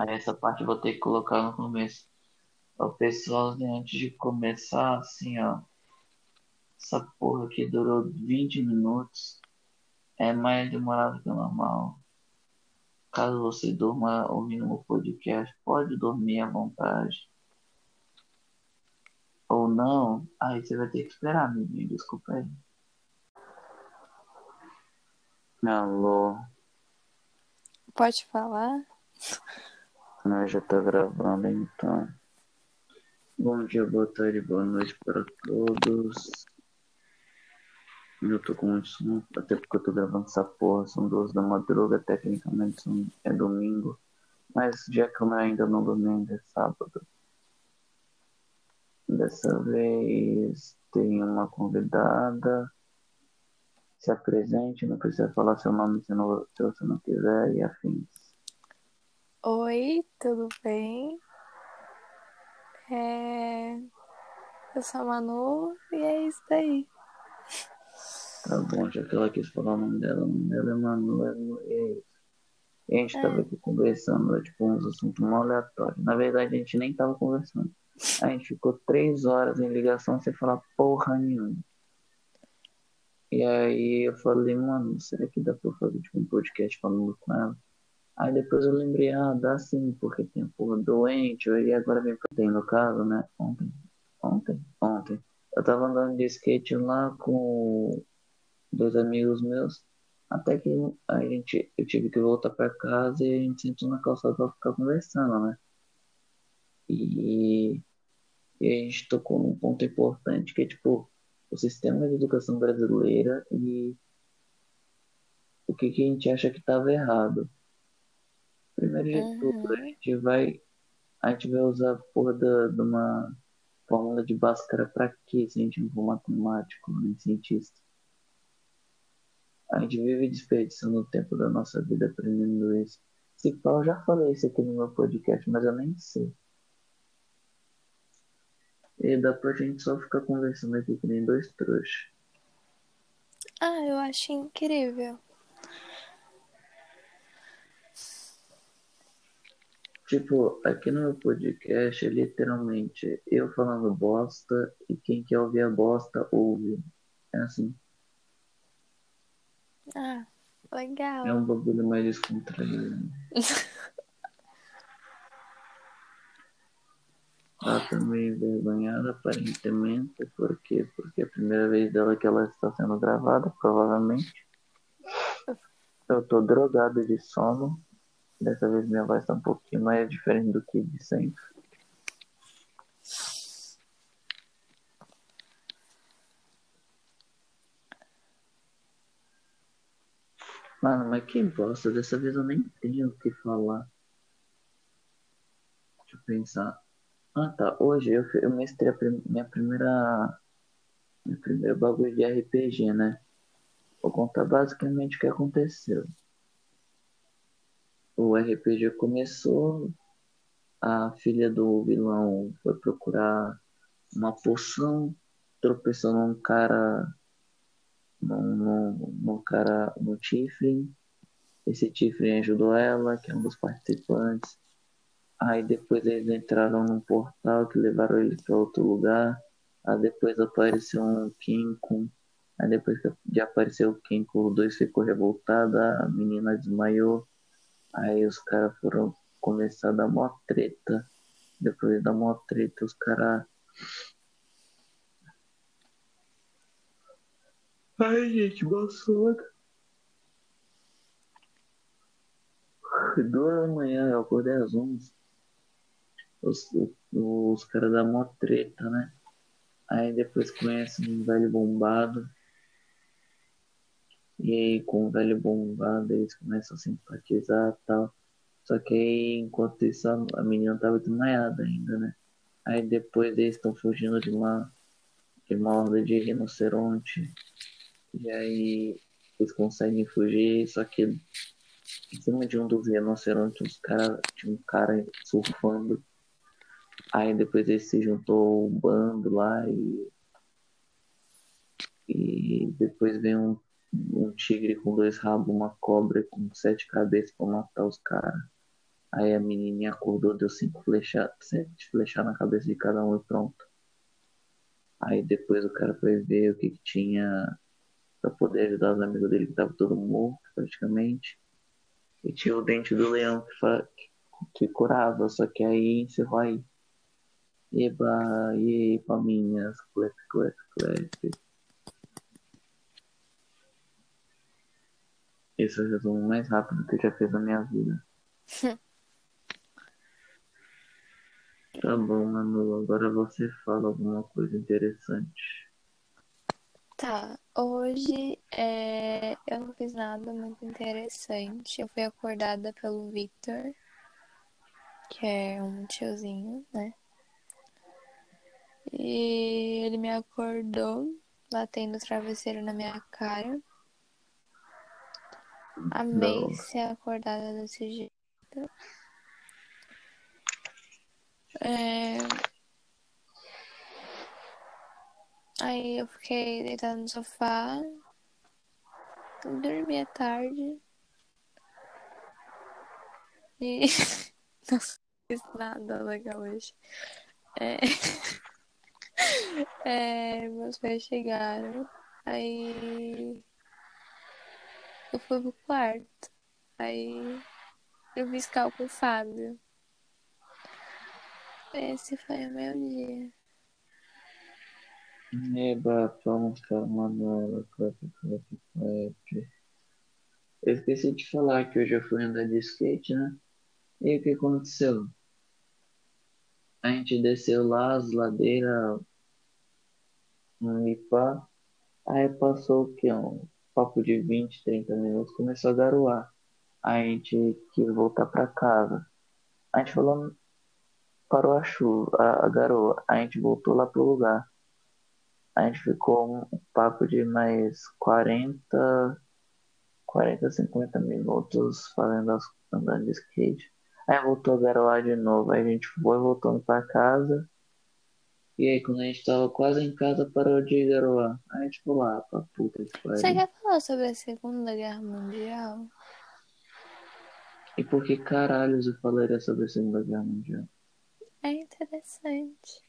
Aí essa parte eu vou ter que colocar no começo. O pessoal, né, antes de começar, assim, ó. Essa porra aqui durou 20 minutos. É mais demorado que o normal. Caso você durma ouvindo o podcast, pode dormir à vontade. Ou não, aí você vai ter que esperar, amiguinho. Desculpa aí. Alô, Pode falar? nós já tá gravando então. Bom dia, boa tarde, boa noite para todos. Eu tô com muito sono, até porque eu tô gravando essa porra, são duas da madruga, tecnicamente é domingo. Mas já que eu ainda não dormi, ainda é sábado. Dessa vez tem uma convidada. Se apresente, não precisa falar seu nome se, não- se você não quiser e afins. Oi, tudo bem? É... Eu sou a Manu e é isso daí. Tá bom, já que ela quis falar o nome dela, o nome dela é Manuela e é isso. E a gente É. tava aqui conversando, tipo, uns assuntos mal aleatórios. Na verdade, a gente nem tava conversando. A gente ficou três horas em ligação sem falar porra nenhuma. E aí eu falei, mano, será que dá pra eu fazer tipo, um podcast falando com ela? Aí depois eu lembrei, ah, dá sim, porque tem porra doente, e agora vem pra no caso, né? Ontem, ontem, ontem. Eu tava andando de skate lá com dois amigos meus, até que a gente, eu tive que voltar pra casa e a gente sentou na calçada pra ficar conversando, né? E, e a gente tocou num ponto importante que é tipo o sistema de educação brasileira e o que, que a gente acha que estava errado. Primeiro de tudo, a Uhum. gente vai, a gente vai usar a porra da, de uma fórmula de Bhaskara pra quê se a gente não for matemático nem cientista? A gente vive desperdiçando o tempo da nossa vida aprendendo isso. Se eu já falei isso aqui no meu podcast, mas eu nem sei. E dá pra gente só ficar conversando aqui que nem dois trouxas. Ah, eu acho incrível. Tipo, aqui no meu podcast é literalmente eu falando bosta e quem quer ouvir a bosta ouve. É assim, Ah, é um legal. bagulho mais descontraído. Ela tá meio envergonhada, aparentemente. Por quê? Porque é a primeira vez dela que ela está sendo gravada, provavelmente. Eu tô drogado de sono. Dessa vez minha voz tá um pouquinho mais diferente do que de sempre. Mano, mas que bosta, dessa vez eu nem tenho o que falar. Deixa eu pensar. Ah tá, hoje eu, eu mestrei prim- minha primeira. Meu primeiro bagulho de RPG, né? Vou contar basicamente o que aconteceu. O RPG começou, a filha do vilão foi procurar uma poção, tropeçou num cara, num, num, num cara, no Tiflin. Esse Tiflin ajudou ela, que é um dos participantes. Aí depois eles entraram num portal que levaram eles para outro lugar. Aí depois apareceu um Kinko. Aí depois de apareceu o Kinko, os dois ficou revoltada, a menina desmaiou. Aí os caras foram começar a dar mó treta. Depois da mó treta, os caras. Ai, gente, sono. Duas da manhã, eu acordei às 11. Os, os caras da mó treta, né? Aí depois conhecem um velho bombado. E aí com o velho bombado eles começam a simpatizar e tal. Só que aí, enquanto isso, a menina tava desmaiada ainda, né? Aí depois eles estão fugindo de uma, de uma horda de rinoceronte. E aí eles conseguem fugir, só que em cima de um dos rinocerontes, os cara, tinha um cara surfando. Aí depois ele se juntou um bando lá e. E depois vem um, um tigre com dois rabos, uma cobra com sete cabeças pra matar os caras. Aí a menininha acordou, deu cinco flechadas, sete flechadas na cabeça de cada um e pronto. Aí depois o cara foi ver o que, que tinha pra poder ajudar os amigos dele que tava todo morto praticamente. E tinha o dente do leão que, fa... que curava, só que aí encerrou aí. Eba, e aí, palminhas, clap, clap, clap. Esse é o resumo mais rápido que eu já fiz na minha vida. Tá bom, Manu, agora você fala alguma coisa interessante. Tá, hoje é, eu não fiz nada muito interessante. Eu fui acordada pelo Victor, que é um tiozinho, né? E ele me acordou, batendo o travesseiro na minha cara. Amei Não. ser acordada desse jeito. É, Aí eu fiquei deitada no sofá, dormi à tarde. E não fiz nada legal hoje. É... é, meus pais chegaram. Aí eu fui pro quarto. Aí eu cal com o Fábio. Esse foi o meu dia. Eba, Manuela, clap, clap, clap. Eu esqueci de falar que hoje eu fui andar de skate, né? E o que aconteceu? A gente desceu lá as ladeiras, um ipá. Aí passou o que? Um papo de 20, 30 minutos, começou a garoar. A gente quis voltar pra casa. A gente falou, parou a chuva, a, garoa. A gente voltou lá pro lugar. A gente ficou um papo de mais 40, 40, 50 minutos fazendo as, andando de skate. Aí voltou a garoar de novo. Aí a gente foi voltando pra casa. E aí quando a gente tava quase em casa, parou de garoar. Aí foi lá pra puta que Você pariu. quer falar sobre a Segunda Guerra Mundial? E por que caralhos eu falaria sobre a Segunda Guerra Mundial? É interessante.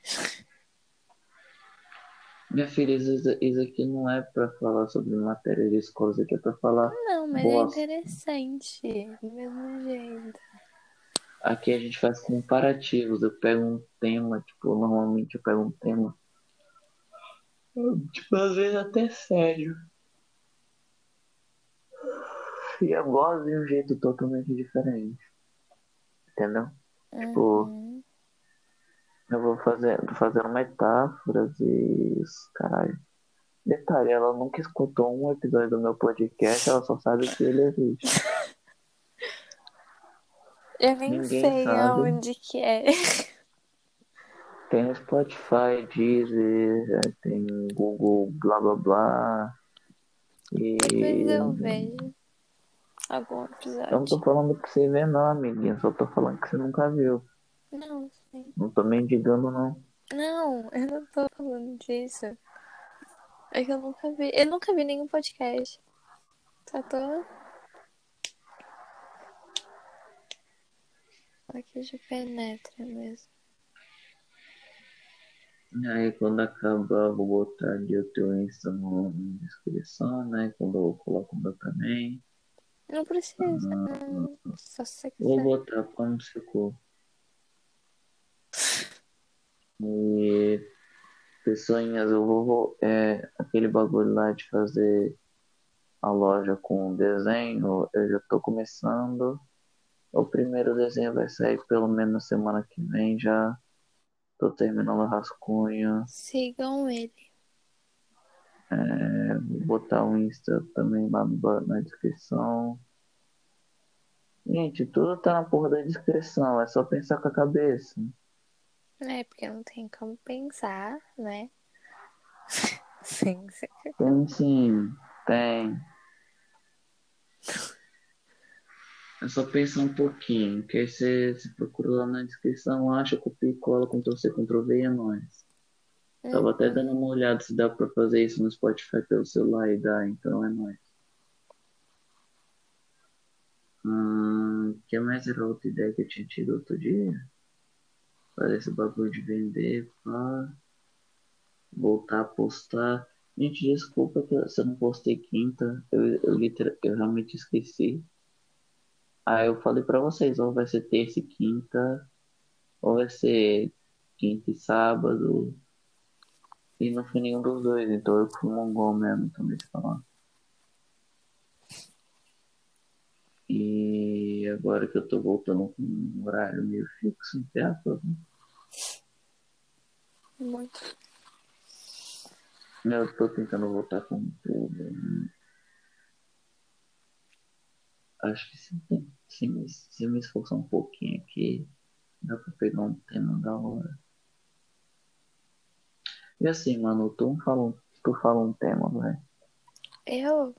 Minha filha, isso, isso aqui não é pra falar sobre matéria de escola, isso aqui é pra falar Não, mas bosta. é interessante. Do mesmo jeito. Aqui a gente faz comparativos. Eu pego um tema, tipo, normalmente eu pego um tema. Tipo, às vezes até sério. E eu gosto de um jeito totalmente diferente. Entendeu? Tipo, Uhum. eu vou fazer, fazendo metáforas e. Caralho. Detalhe, ela nunca escutou um episódio do meu podcast, ela só sabe que ele existe. Eu nem Ninguém sei sabe. aonde que é. Tem no Spotify, Deezer, tem Google, blá blá blá. E. Depois eu vejo algum Eu não episódio. tô falando pra você ver não, amiguinha. Só tô falando que você nunca viu. Não, sim. Não tô mendigando não. Não, eu não tô falando disso. É que eu nunca vi. Eu nunca vi nenhum podcast. Só tô. Aqui de penetra mesmo. Aí quando acabar, eu vou botar ali o teu Insta na descrição, né? Quando eu coloco o meu também. Não precisa. Não. Só se você Vou quiser. botar como secou. E pessoinhas, eu vou, vou- é, aquele bagulho lá de fazer a loja com desenho, eu já tô começando. O primeiro desenho vai sair pelo menos na semana que vem já. Tô terminando o rascunho. Sigam ele. É, vou botar o Insta também lá no na descrição. Gente, tudo tá na porra da descrição, é só pensar com a cabeça. É, porque não tem como pensar, né? Sim, sim. Tem sim, tem. É só pensar um pouquinho, que aí você, você procura lá na descrição, acha, copia e cola, Ctrl C, Ctrl V e é nóis. Tava até dando uma olhada se dá pra fazer isso no Spotify pelo celular e dá, então é nóis. Hum, que mais era outra ideia que eu tinha tido outro dia? Esse bagulho de vender pra voltar a postar. Gente, desculpa que eu- se eu não postei quinta. Eu, eu, literal, eu realmente esqueci. Aí eu falei pra vocês, ou vai ser terça e quinta, ou vai ser quinta e sábado. E não foi nenhum dos dois, então eu fui mongol mesmo, também de falar. E agora que eu tô voltando com um horário meio fixo, entre aspas, né? Muito. Eu tô tentando voltar com tudo. né? Acho que se, se, me, se me esforçar um pouquinho aqui, dá pra pegar um tema da hora. E assim, mano, tu fala, um- tu fala um tema, velho. Eu?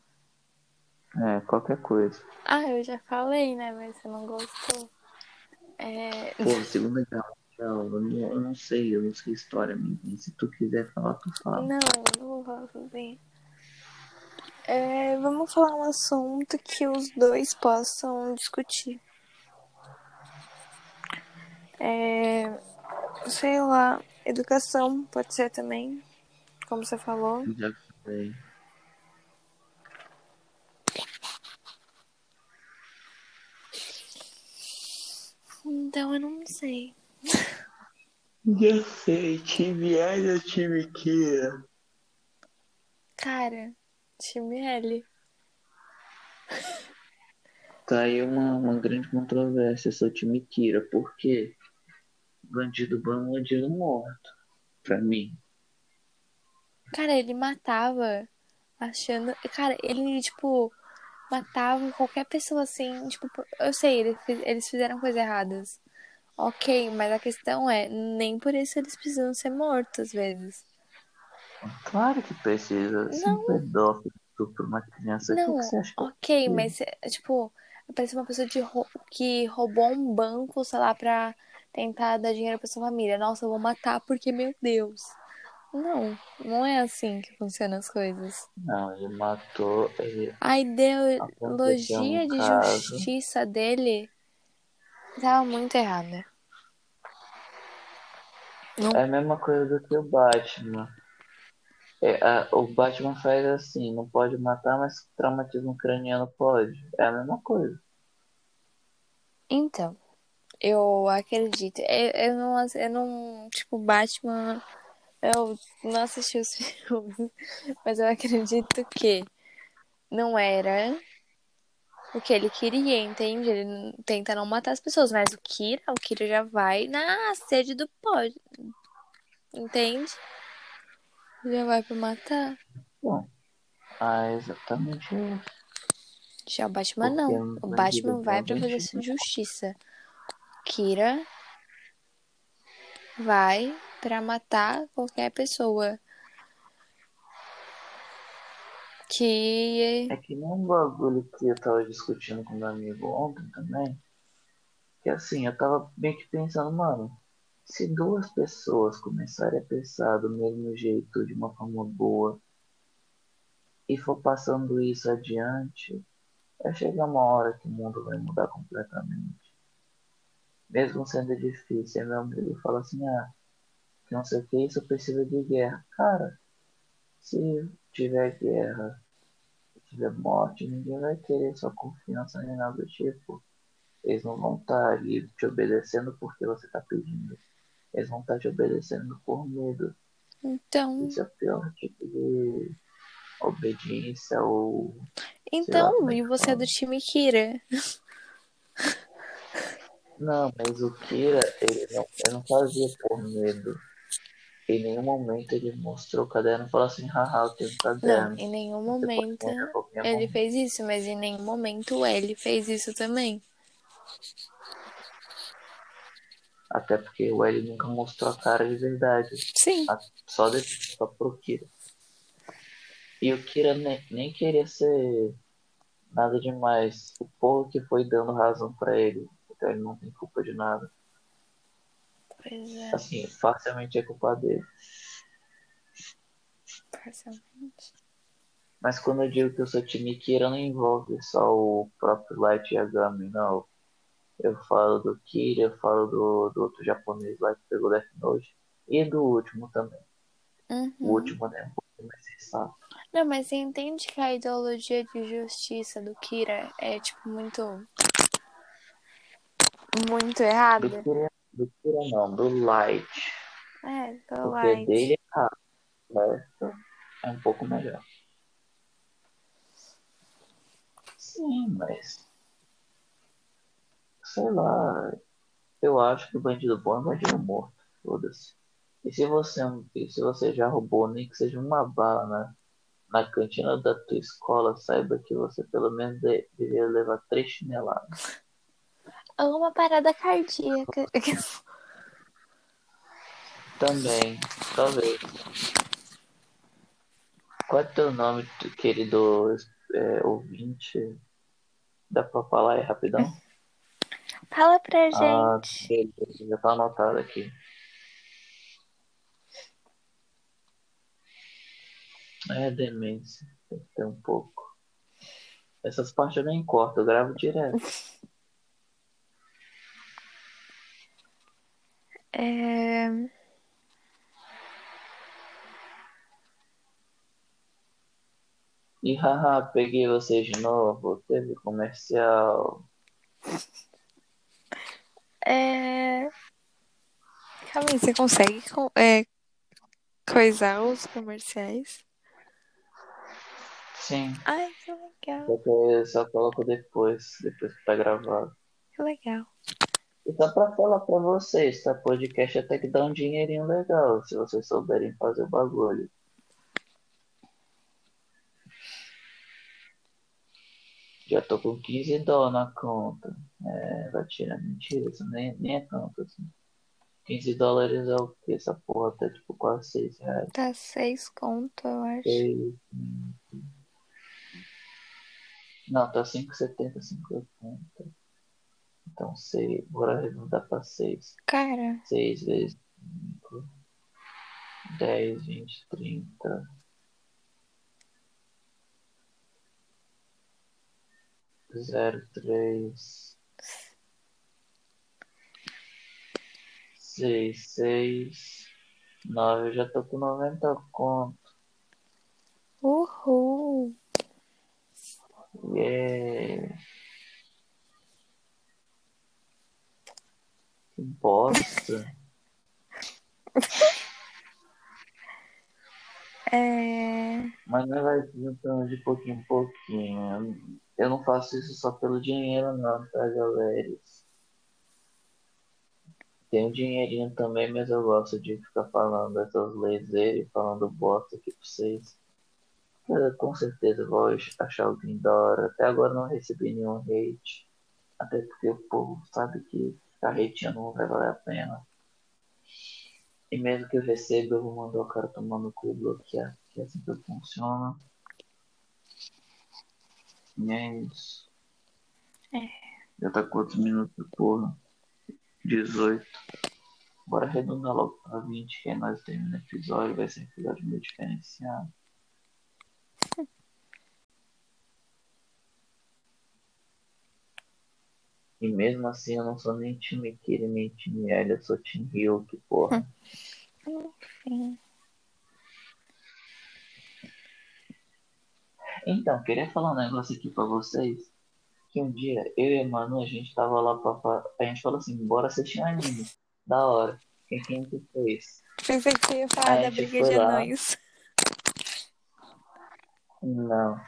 É, qualquer coisa. Ah, eu já falei, né? Mas você não gostou. É... Pô, Segunda Guerra Mundial, eu não, eu não sei, eu não sei história. Se tu quiser falar, tu fala. Não, eu não vou falar sozinha. É, vamos falar um assunto que os dois possam discutir. É, sei lá, educação pode ser também, como você falou. Já falei. Então eu não sei. Já sei, time A ou time Q? Cara, time L. Tá aí uma, uma grande controvérsia, sou time Kira, por quê? Bandido bom, bandido morto. Pra mim. Cara, ele matava achando. Cara, ele, tipo, matava qualquer pessoa assim. Tipo, eu sei, ele eles fizeram coisas erradas. Ok, mas a questão é, nem por isso eles precisam ser mortos às vezes. Claro que precisa. Se um pedófilo estupra uma criança, o que, Não, você acha? ok, mas é, tipo, aparece uma pessoa de rou- que roubou um banco, sei lá, pra tentar dar dinheiro pra sua família. Nossa, eu vou matar porque, meu Deus. Não, não é assim que funcionam as coisas. Não, ele matou. Ele... A ideologia um de caso. justiça dele tava muito errada. É a mesma coisa do que o Batman. É, a- o Batman faz assim, não pode matar, mas traumatismo craniano pode. É a mesma coisa. Então, eu acredito. Eu, eu não, eu não. Tipo, Batman. Eu não assisti os filmes, mas eu acredito que não era o que ele queria, entende? Ele tenta não matar as pessoas, mas o Kira, o Kira já vai na sede do pódio, entende? Já vai pra matar. Bom, é exatamente isso. Já o Batman Porque não. O Batman vai pra fazer bandido justiça. Kira vai pra matar qualquer pessoa que É que nem um bagulho que eu tava discutindo com meu amigo ontem também. Que assim, eu tava meio que pensando, mano, se duas pessoas começarem a pensar do mesmo jeito, de uma forma boa, e for passando isso adiante, vai chegar uma hora que o mundo vai mudar completamente. Mesmo sendo difícil, meu amigo fala assim, ah, que não sei o que, isso precisa de guerra. Cara, se tiver guerra, se tiver morte, ninguém vai querer sua confiança nem nada do tipo. Eles não vão estar ali te obedecendo porque você está pedindo. Eles vão estar te obedecendo por medo. então, Isso é o pior tipo de obediência ou. então, como é e você é do time Kira? Não, mas o Kira, ele não, ele não fazia por medo. Em nenhum momento ele mostrou o caderno e falou assim, haha, eu tenho um Não, caderno. em nenhum momento ele fez isso, mas em nenhum momento o L fez isso também. Até porque o L nunca mostrou a cara de verdade. Sim. A- Só, de, só pro Kira. E o Kira nem, nem queria ser nada demais. O povo que foi dando razão pra ele. Então ele não tem culpa de nada. Pois é, Assim, facilmente é culpa dele. parcialmente. Mas quando eu digo que eu sou time Kira, não envolve só o próprio Light Yagami, não. Eu falo do Kira, eu falo do, do outro japonês lá que pegou Death Note. E do último também. Uhum. O último né, um pouco mais sensato. Não, mas você entende que a ideologia de justiça do Kira é, tipo, muito. Muito Do errada? Kira, do Kira não, do Light. É, do Porque Light. dele é errado. O resto é um pouco melhor. Sim, mas. Sei lá. Eu acho que o bandido bom é bandido morto. Foda-se. E se você, e se você já roubou nem que seja uma bala na, na cantina da tua escola, saiba que você pelo menos de- deveria levar três chineladas. Ou uma parada cardíaca. Também, talvez. Qual é teu nome, querido é, ouvinte? Dá pra falar aí rapidão? Fala pra Ah, gente. beleza, já tá anotado aqui. É demência, tem que ter um pouco. Essas partes eu nem corto, eu gravo direto. É... E haha, peguei vocês de novo, teve comercial. é... Calma aí, você consegue co- é, coisar os comerciais? Sim, Ai, que legal, só que eu só coloco depois, depois que tá gravado. que legal. E só pra falar pra vocês, tá? Podcast até que dá um dinheirinho legal, se vocês souberem fazer o bagulho. Já tô com 15 dólares na conta. É, vai tirar mentira, isso nem, nem é tanto assim. 15 dólares é o que? Essa porra tá tipo quase 6 reais. Tá seis conto, eu acho. Seis, cinco. Não, tá 5,70, 5,80. Então 6, bora arredondar pra 6. Cara, 6 vezes 5, 10, 20, 30. Zero, três, seis, seis, nove. Eu já tô com 90 conto. uhul. Yeah. Que bosta. É... Mas não vai juntando de pouquinho em pouquinho. Eu não faço isso só pelo dinheiro, não, tá, galera? Tenho dinheirinho também, mas eu gosto de ficar falando dessas leis e falando bosta aqui pra vocês. Eu, com certeza vou achar alguém da hora. Até agora não recebi nenhum hate. Até porque o povo sabe que ficar hateando não vai valer a pena. E mesmo que eu receba, eu vou mandar o cara tomar no cu bloquear. Que é assim que funciona. E é isso. É. Já tá quantos minutos, porra? 18. Bora arredondar logo pra 20, que aí nós terminamos o episódio. Vai ser um episódio meio diferenciado. E mesmo assim eu não sou nem time Kira nem time L, eu sou time Ryuk, porra. Então, queria falar um negócio aqui pra vocês. Que um dia eu e a Manu, a gente tava lá pra. fa- A gente falou assim, bora assistir um anime. Da hora. Quem que fez? Pensei que você ia falar da gente briga de anões. Não.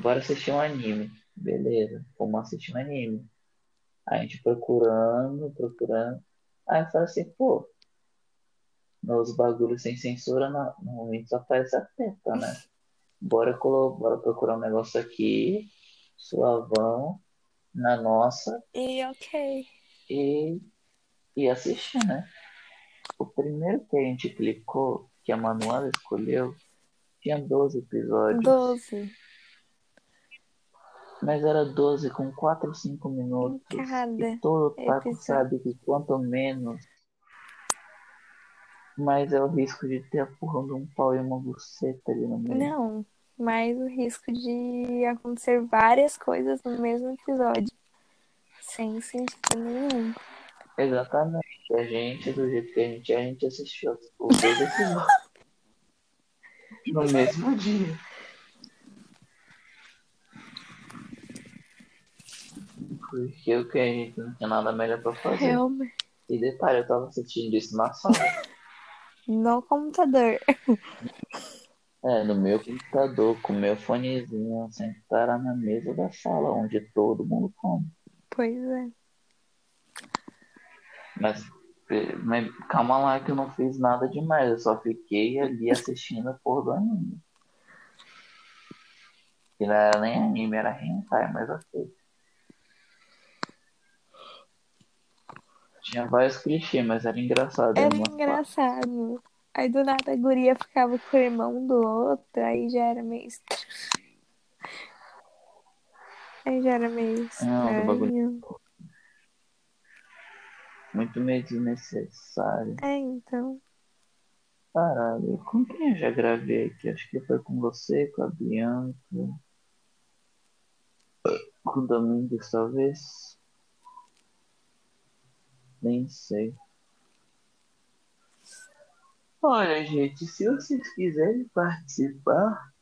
Bora assistir um anime. Beleza. Vamos assistir um anime. A gente procurando, procurando. Aí eu falei assim, pô. Nos bagulhos sem censura, normalmente só aparece a teta, né? Bora, bora procurar um negócio aqui, suavão, na nossa, E ok. e, e assistir, né? O primeiro que a gente clicou, que a Manuela escolheu, tinha 12 episódios. Doze. Mas era 12 com 4 ou 5 minutos. Cada E todo otaku episódio. sabe que quanto menos, mais é o risco de ter a porra de um pau e uma buceta ali no meio. Não, mas o risco de acontecer várias coisas no mesmo episódio. sem sentido nenhum. Exatamente. A gente, do jeito que a gente é, a gente assistiu os dois episódios. no mesmo dia. Porque o que a gente não tinha nada melhor pra fazer. Realmente. E detalhe, eu tava assistindo isso na sala. No computador. É, no meu computador, com meu fonezinho, sentar na mesa da sala, onde todo mundo come. Pois é. Mas, eh, mas calma lá que eu não fiz nada demais, eu só fiquei ali assistindo a porra do anime. Que não era nem anime, era hentai, mas ok. Tinha vários clichês, mas era engraçado. Era engraçado. Aí do nada a guria ficava com o irmão do outro, aí já era meio estranho. Aí já era meio bagulho. estranho. Muito meio desnecessário. É, então. Caralho, com quem eu já gravei aqui? Acho que foi com você, com a Bianca. Com o Domingos, talvez. Nem sei. Olha, gente, se vocês quiserem participar,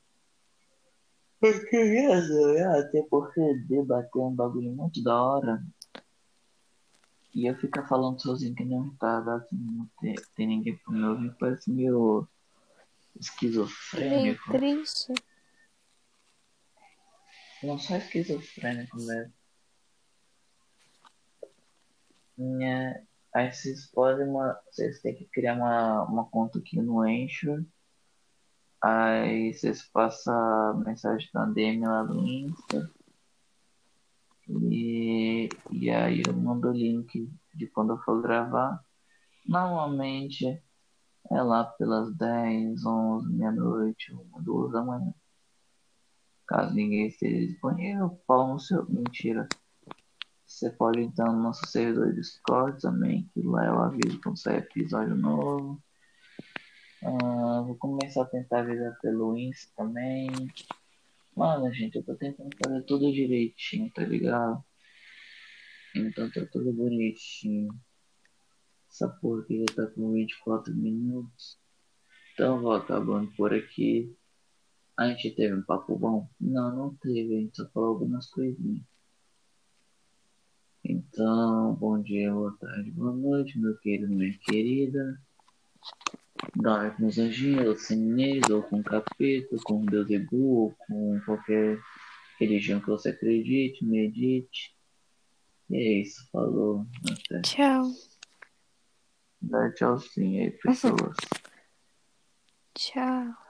eu queria adorar, até porque debater é um bagulho muito da hora. E eu ficar falando sozinho que não tá, assim, não tem, tem ninguém pra me ouvir, parece meio esquizofrênico. triste. Não só esquizofrênico mesmo. Né? Aí vocês podem, uma, vocês têm que criar uma, uma conta aqui no Anchor. Aí vocês passam mensagem da DM lá no Insta. E, e aí eu mando o link de quando eu for gravar. Normalmente é lá pelas 10, 11, meia-noite, uma, duas da manhã. Caso ninguém esteja disponível, pau no seu. Mentira. Você pode entrar no nosso servidor Discord também, que lá eu aviso quando sair episódio novo. Ah, vou começar a tentar avisar pelo Insta também. Mano, gente, eu tô tentando fazer tudo direitinho, tá ligado? Então tá tudo bonitinho. Essa porra aqui já tá com 24 minutos. Então vou acabando por aqui. A gente teve um papo bom? Não, não teve, a gente só falou algumas coisinhas. Então, bom dia, boa tarde, boa noite, meu querido, minha querida. Dorme com os anjinhos, ou sem eles, ou com capeta, com Deus é burro, com qualquer religião que você acredite, medite. E é isso, falou. Até. Tchau. Dá tchauzinho aí, pessoas. Tchau.